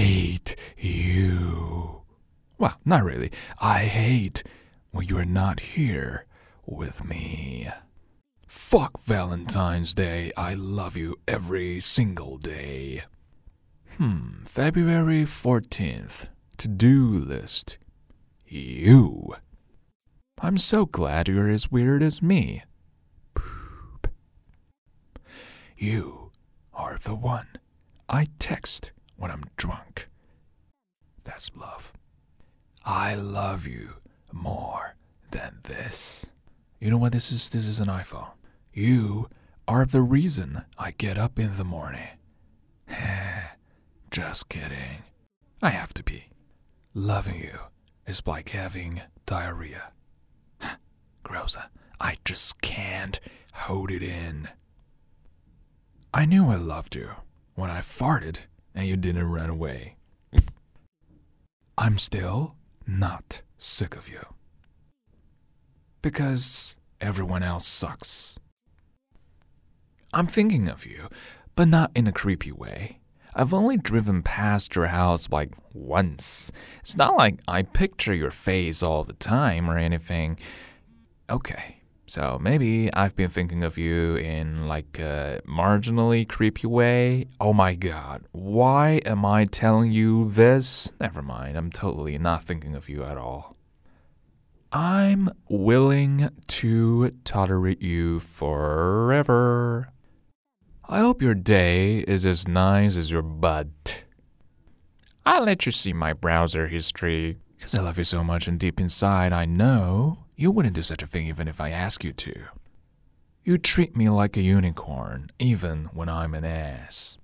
hate you. Well, not really. I hate when you're not here with me. Fuck Valentine's Day. I love you every single day. Hmm, February 14th. To do list. You. I'm so glad you're as weird as me. Poop. You are the one I text when I'm drunk. That's love. I love you more than this. You know what this is? This is an iPhone. You are the reason I get up in the morning. Just kidding. I have to be. Loving you is like having diarrhea. Gross. I just can't hold it in. I knew I loved you when I farted and you didn't run away. I'm still not sick of you. Because everyone else sucks. I'm thinking of you, but not in a creepy way. I've only driven past your house like once. It's not like I picture your face all the time or anything. Okay, so maybe I've been thinking of you in like a marginally creepy way. Oh my god, why am I telling you this? Never mind, I'm totally not thinking of you at all. I'm willing to tolerate you forever. I hope your day is as nice as your butt. I'll let you see my browser history because I love you so much, and deep inside, I know you wouldn't do such a thing even if I asked you to. You treat me like a unicorn, even when I'm an ass.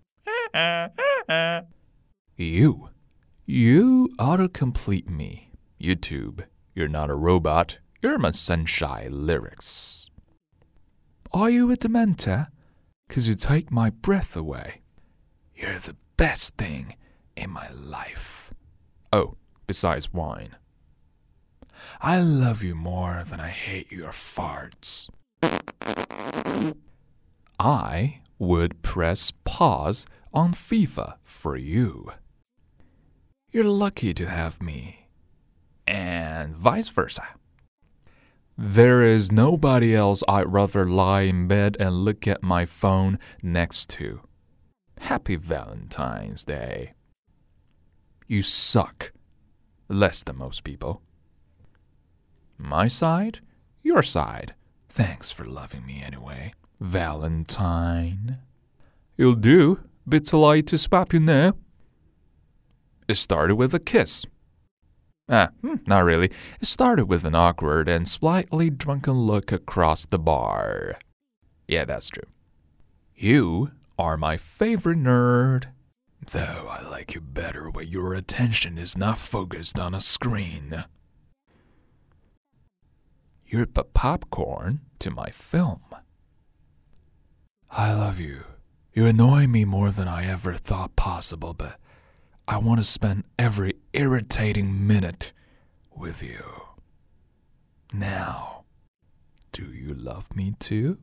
you. You autocomplete me. YouTube. You're not a robot. You're my sunshine lyrics. Are you a dementor? Cause you take my breath away. You're the best thing in my life. Oh, besides wine. I love you more than I hate your farts. I would press pause on FIFA for you. You're lucky to have me. And vice versa. There is nobody else I'd rather lie in bed and look at my phone next to. Happy Valentine's Day. You suck. Less than most people. My side? Your side. Thanks for loving me anyway. Valentine. You'll do. Bit light to swap you now. It started with a kiss. Ah, hmm, not really. It started with an awkward and slightly drunken look across the bar. Yeah, that's true. You are my favorite nerd. Though I like you better when your attention is not focused on a screen. You're but popcorn to my film. I love you. You annoy me more than I ever thought possible, but I want to spend every irritating minute with you. Now, do you love me too?